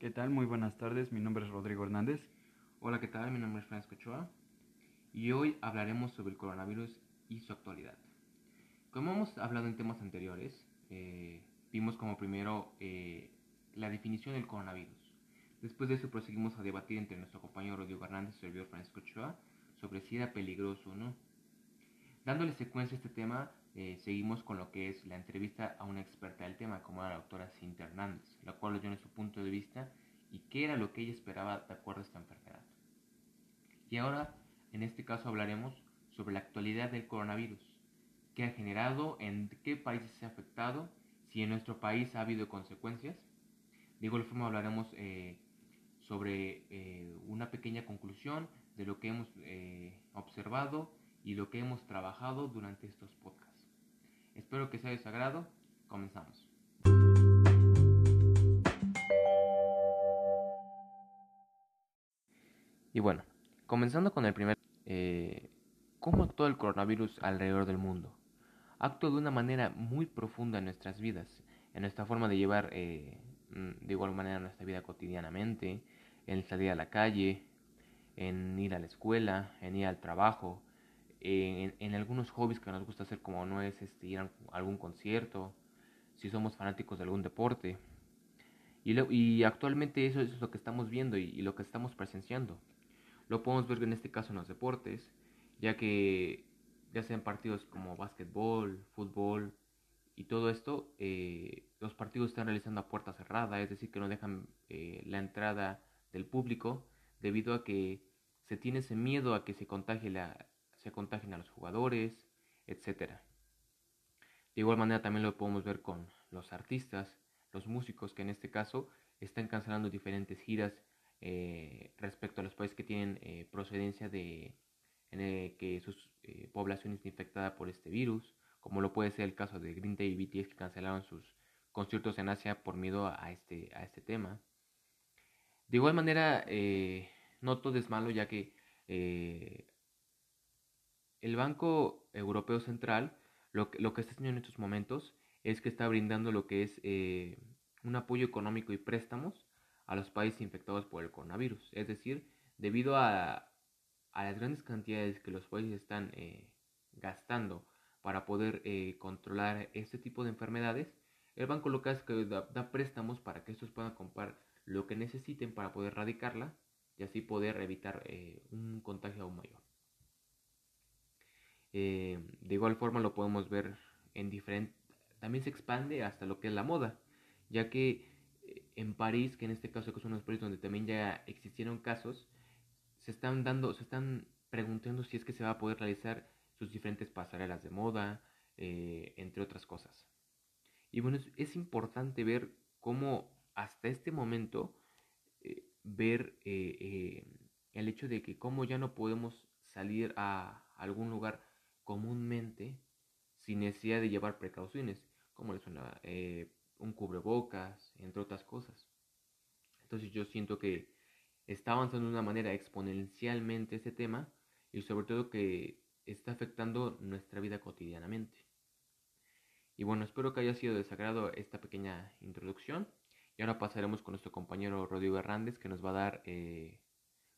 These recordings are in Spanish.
¿Qué tal? Muy buenas tardes, mi nombre es Rodrigo Hernández. Hola, ¿qué tal? Mi nombre es Francisco Ochoa y hoy hablaremos sobre el coronavirus y su actualidad. Como hemos hablado en temas anteriores, eh, vimos como primero eh, la definición del coronavirus. Después de eso proseguimos a debatir entre nuestro compañero Rodrigo Hernández y servidor Francisco Ochoa sobre si era peligroso o no. Dándole secuencia a este tema, eh, seguimos con lo que es la entrevista a una experta del tema, como la doctora Cintia Hernández, la cual nos dio su punto de vista y qué era lo que ella esperaba de acuerdo a esta enfermedad. Y ahora, en este caso, hablaremos sobre la actualidad del coronavirus, qué ha generado, en qué países se ha afectado, si en nuestro país ha habido consecuencias. De igual forma hablaremos eh, sobre eh, una pequeña conclusión de lo que hemos observado y lo que hemos trabajado durante estos podcasts. Espero que sea de su agrado. Comenzamos. Y bueno, comenzando con el primer... Eh, ¿Cómo actúa el coronavirus alrededor del mundo? Actúa de una manera muy profunda en nuestras vidas, en nuestra forma de llevar eh, mm, de igual manera nuestra vida cotidianamente, en salir a la calle, en ir a la escuela, en ir al trabajo, en, algunos hobbies que nos gusta hacer como no es este, ir a algún concierto, si somos fanáticos de algún deporte. Y, y actualmente eso, es lo que estamos viendo y, lo que estamos presenciando. Lo podemos ver en este caso en los deportes, ya que ya sean partidos como básquetbol, fútbol y todo esto, eh, los partidos están realizando a puerta cerrada, es decir, que no dejan eh, la entrada del público debido a que se tiene ese miedo a que se contagie la, se contagien a los jugadores, etc. De igual manera también lo podemos ver con los artistas, los músicos que en este caso están cancelando diferentes giras eh, respecto a los países que tienen eh, procedencia de que sus eh, poblaciones infectadas por este virus, como lo puede ser el caso de Green Day y BTS que cancelaron sus conciertos en Asia por miedo a este, a este tema. De igual manera, no todo es malo ya que el Banco Europeo Central lo, lo, que está haciendo en estos momentos es que está brindando lo que es eh, un apoyo económico y préstamos a los países infectados por el coronavirus. Es decir, debido a, las grandes cantidades que los países están eh, gastando para poder eh, controlar este tipo de enfermedades, el banco lo que hace es que da, préstamos para que estos puedan comprar lo que necesiten para poder erradicarla y así poder evitar un contagio aún mayor. Eh, de igual forma lo podemos ver en diferentes... También se expande hasta lo que es la moda, ya que eh, en París, que en este caso que son los países donde también ya existieron casos, se están dando, se están preguntando si es que se va a poder realizar sus diferentes pasarelas de moda, eh, entre otras cosas. Y bueno, es, importante ver cómo hasta este momento ver el hecho de que cómo ya no podemos salir a algún lugar comúnmente sin necesidad de llevar precauciones, como les suena eh, un cubrebocas, entre otras cosas. Entonces yo siento que está avanzando de una manera exponencialmente este tema y sobre todo que está afectando nuestra vida cotidianamente. Y bueno, espero que haya sido de esta pequeña introducción. Y ahora pasaremos con nuestro compañero Rodrigo Hernández que nos va a dar eh,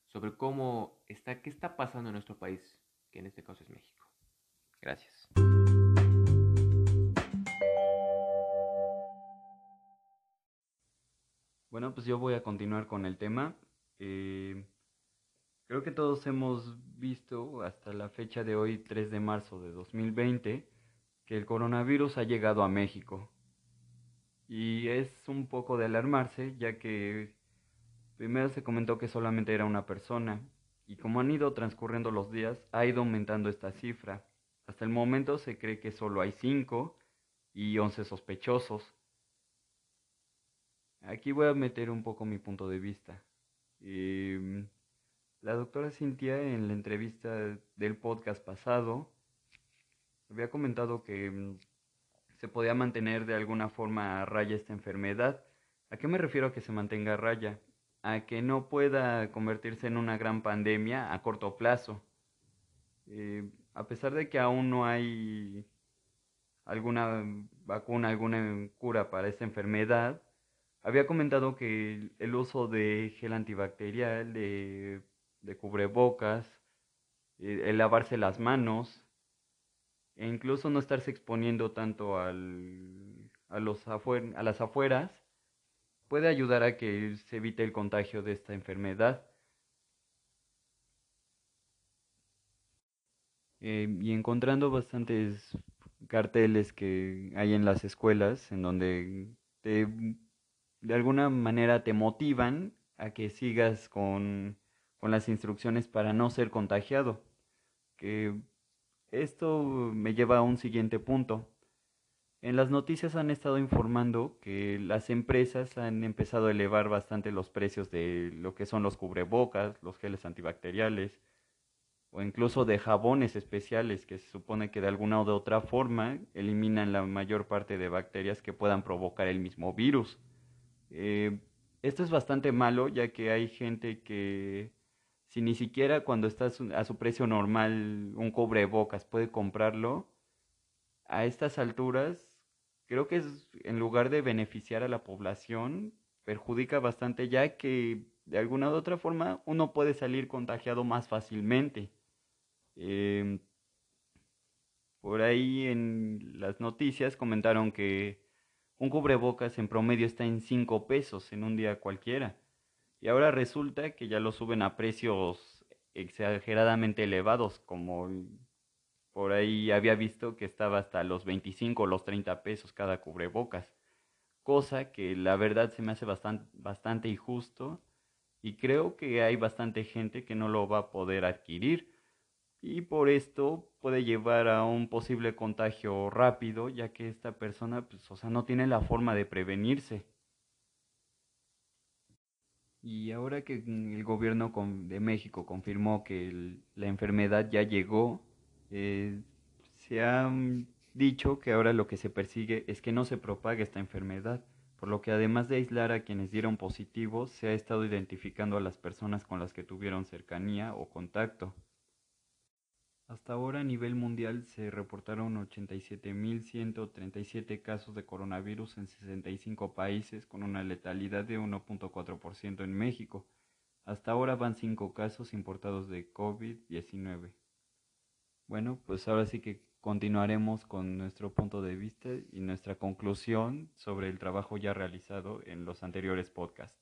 sobre cómo está, qué está pasando en nuestro país, que en este caso es México. Gracias. Bueno, pues yo voy a continuar con el tema. Eh, creo que todos hemos visto hasta la fecha de hoy, 3 de marzo de 2020, que el coronavirus ha llegado a México. Y es un poco de alarmarse, ya que primero se comentó que solamente era una persona, y como han ido transcurriendo los días, ha ido aumentando esta cifra. Hasta el momento se cree que solo hay 5 y 11 sospechosos. Aquí voy a meter un poco mi punto de vista. Em, la doctora Cintia en la entrevista del podcast pasado había comentado que em, se podía mantener de alguna forma a raya esta enfermedad. ¿A qué me refiero a que se mantenga a raya? A que no pueda convertirse en una gran pandemia a corto plazo. Eh, a pesar de que aún no hay alguna vacuna, alguna cura para esta enfermedad, había comentado que el uso de gel antibacterial, de, cubrebocas, eh, el lavarse las manos, e incluso no estarse exponiendo tanto al, a, los a las afueras, puede ayudar a que se evite el contagio de esta enfermedad. Eh, y encontrando bastantes carteles que hay en las escuelas en donde te, de alguna manera te motivan a que sigas con, con las instrucciones para no ser contagiado. Que esto me lleva a un siguiente punto. En las noticias han estado informando que las empresas han empezado a elevar bastante los precios de lo que son los cubrebocas, los geles antibacteriales o incluso de jabones especiales que se supone que de alguna o de otra forma eliminan la mayor parte de bacterias que puedan provocar el mismo virus. Eh, esto es bastante malo ya que hay gente que si ni siquiera cuando está a su precio normal un cubrebocas puede comprarlo, a estas alturas creo que es, en lugar de beneficiar a la población, perjudica bastante ya que de alguna u otra forma uno puede salir contagiado más fácilmente. Em, por ahí en las noticias comentaron que un cubrebocas en promedio está en 5 pesos en un día cualquiera. Y ahora resulta que ya lo suben a precios exageradamente elevados, como por ahí había visto que estaba hasta los 25 o los 30 pesos cada cubrebocas. Cosa que la verdad se me hace bastante injusto y creo que hay bastante gente que no lo va a poder adquirir y por esto puede llevar a un posible contagio rápido ya que esta persona pues, no tiene la forma de prevenirse. Y ahora que el gobierno de México confirmó que la enfermedad ya llegó, eh, se ha dicho que ahora lo que se persigue es que no se propague esta enfermedad, por lo que además de aislar a quienes dieron positivo, se ha estado identificando a las personas con las que tuvieron cercanía o contacto. Hasta ahora a nivel mundial se reportaron 87.137 casos de coronavirus en 65 países con una letalidad de 1.4% en México. Hasta ahora van 5 casos importados de COVID-19. Bueno, pues ahora sí que continuaremos con nuestro punto de vista y nuestra conclusión sobre el trabajo ya realizado en los anteriores podcasts.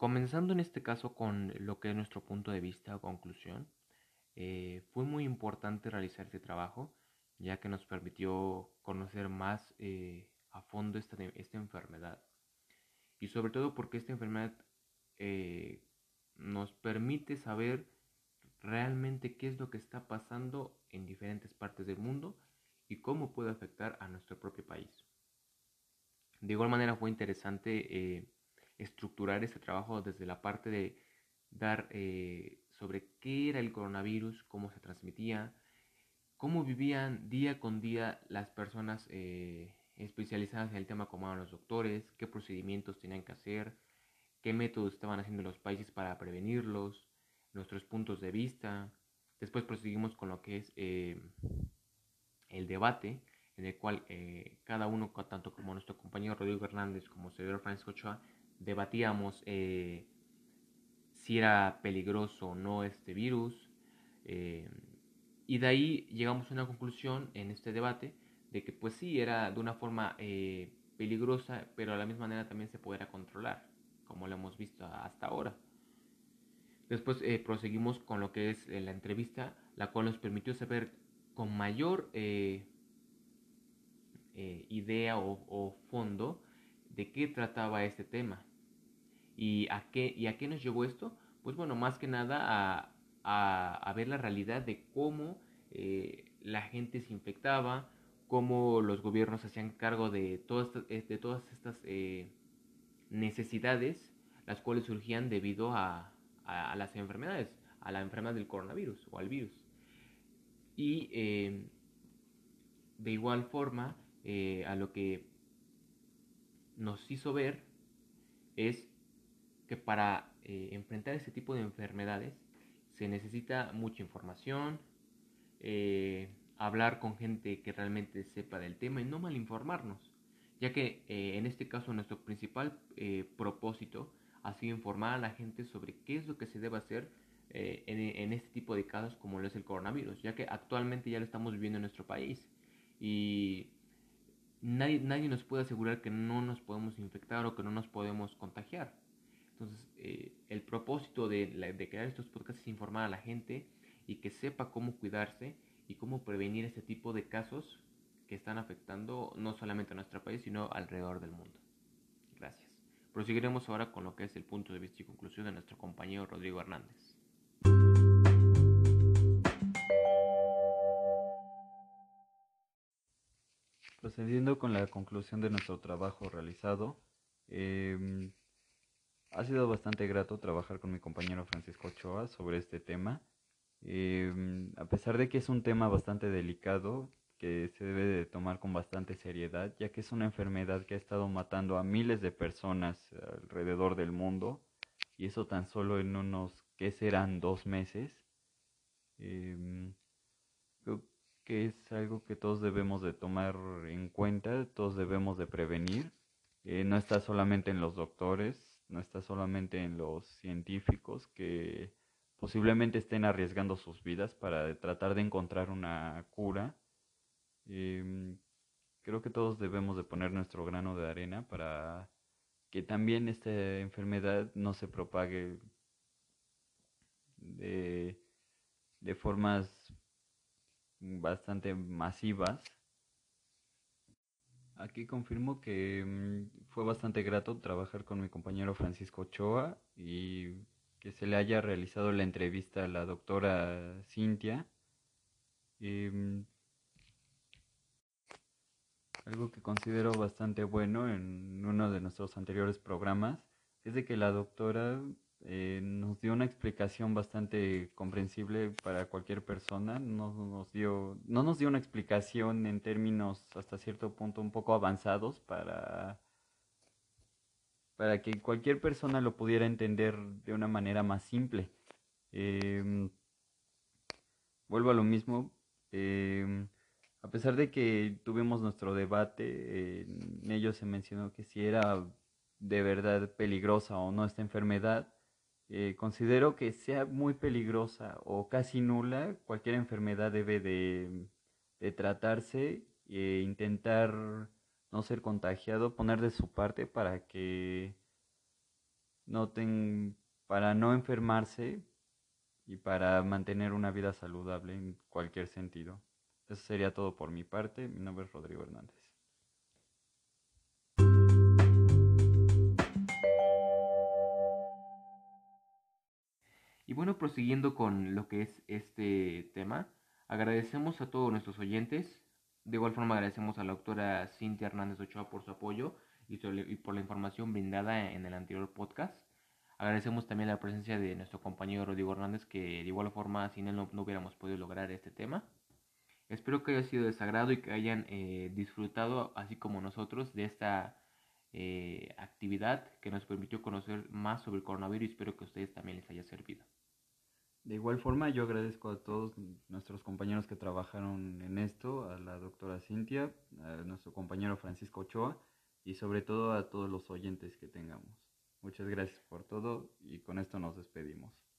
Comenzando en este caso con lo que es nuestro punto de vista o conclusión, eh, fue muy importante realizar este trabajo ya que nos permitió conocer más eh, a fondo esta, esta enfermedad y sobre todo porque esta enfermedad eh, nos permite saber realmente qué es lo que está pasando en diferentes partes del mundo y cómo puede afectar a nuestro propio país. De igual manera fue interesante estructurar este trabajo desde la parte de dar eh, sobre qué era el coronavirus, cómo se transmitía, cómo vivían día con día las personas especializadas en el tema como eran los doctores, qué procedimientos tenían que hacer, qué métodos estaban haciendo los países para prevenirlos, nuestros puntos de vista. Después proseguimos con lo que es eh, el debate, en el cual eh, cada uno, tanto como nuestro compañero Rodrigo Hernández como servidor Francisco Ochoa, debatíamos eh, si era peligroso o no este virus. y de ahí llegamos a una conclusión en este debate de que pues sí, era de una forma eh, peligrosa, pero a la misma manera también se pudiera controlar, como lo hemos visto hasta ahora. Después eh, proseguimos con lo que es eh, la entrevista, la cual nos permitió saber con mayor idea o, fondo de qué trataba este tema. ¿Y a, qué, ¿Y a qué nos llevó esto? Pues bueno, más que nada a, a ver la realidad de cómo la gente se infectaba, cómo los gobiernos hacían cargo de todas, eh, de todas estas eh, necesidades, las cuales surgían debido a, las enfermedades, a la enfermedad del coronavirus o al virus. Y de igual forma, eh, a lo que nos hizo ver es que para enfrentar este tipo de enfermedades se necesita mucha información, eh, hablar con gente que realmente sepa del tema y no malinformarnos, ya que eh, en este caso nuestro principal eh, propósito ha sido informar a la gente sobre qué es lo que se debe hacer en, en, este tipo de casos como lo es el coronavirus, ya que actualmente ya lo estamos viviendo en nuestro país y nadie, nadie nos puede asegurar que no nos podemos infectar o que no nos podemos contagiar. Entonces, eh, el propósito de, de, crear estos podcasts es informar a la gente y que sepa cómo cuidarse y cómo prevenir este tipo de casos que están afectando no solamente a nuestro país, sino alrededor del mundo. Gracias. Proseguiremos ahora con lo que es el punto de vista y conclusión de nuestro compañero Rodrigo Hernández. Procediendo con la conclusión de nuestro trabajo realizado, eh, ha sido bastante grato trabajar con mi compañero Francisco Ochoa sobre este tema. Em, a pesar de que es un tema bastante delicado, que se debe de tomar con bastante seriedad, ya que es una enfermedad que ha estado matando a miles de personas alrededor del mundo, y eso tan solo en unos, ¿qué serán? Dos meses. Em, creo que es algo que todos debemos de tomar en cuenta, todos debemos de prevenir. Eh, no está solamente en los doctores, no está solamente en los científicos que posiblemente estén arriesgando sus vidas para tratar de encontrar una cura. Em, creo que todos debemos de poner nuestro grano de arena para que también esta enfermedad no se propague de formas bastante masivas Aquí confirmo que mm, fue bastante grato trabajar con mi compañero Francisco Ochoa y que se le haya realizado la entrevista a la doctora Cintia. Mm, algo que considero bastante bueno en uno de nuestros anteriores programas es de que la doctora eh, nos dio una explicación bastante comprensible para cualquier persona. No nos, dio, no nos dio una explicación en términos hasta cierto punto un poco avanzados para, para que cualquier persona lo pudiera entender de una manera más simple. Em, vuelvo a lo mismo. Em, a pesar de que tuvimos nuestro debate, en ello se mencionó que si era de verdad peligrosa o no esta enfermedad, eh, considero que sea muy peligrosa o casi nula, cualquier enfermedad debe de, tratarse e intentar no ser contagiado, poner de su parte para que no para no enfermarse y para mantener una vida saludable en cualquier sentido. Eso sería todo por mi parte. Mi nombre es Rodrigo Hernández. Bueno, prosiguiendo con lo que es este tema, agradecemos a todos nuestros oyentes. De igual forma agradecemos a la doctora Cintia Hernández Ochoa por su apoyo y, por la información brindada en el anterior podcast. Agradecemos también la presencia de nuestro compañero Rodrigo Hernández, que de igual forma sin él no, hubiéramos podido lograr este tema. Espero que haya sido de sagrado y que hayan eh, disfrutado, así como nosotros, de esta eh, actividad que nos permitió conocer más sobre el coronavirus espero que a ustedes también les haya servido. De igual forma, yo agradezco a todos nuestros compañeros que trabajaron en esto, a la doctora Cintia, a nuestro compañero Francisco Ochoa y sobre todo a todos los oyentes que tengamos. Muchas gracias por todo y con esto nos despedimos.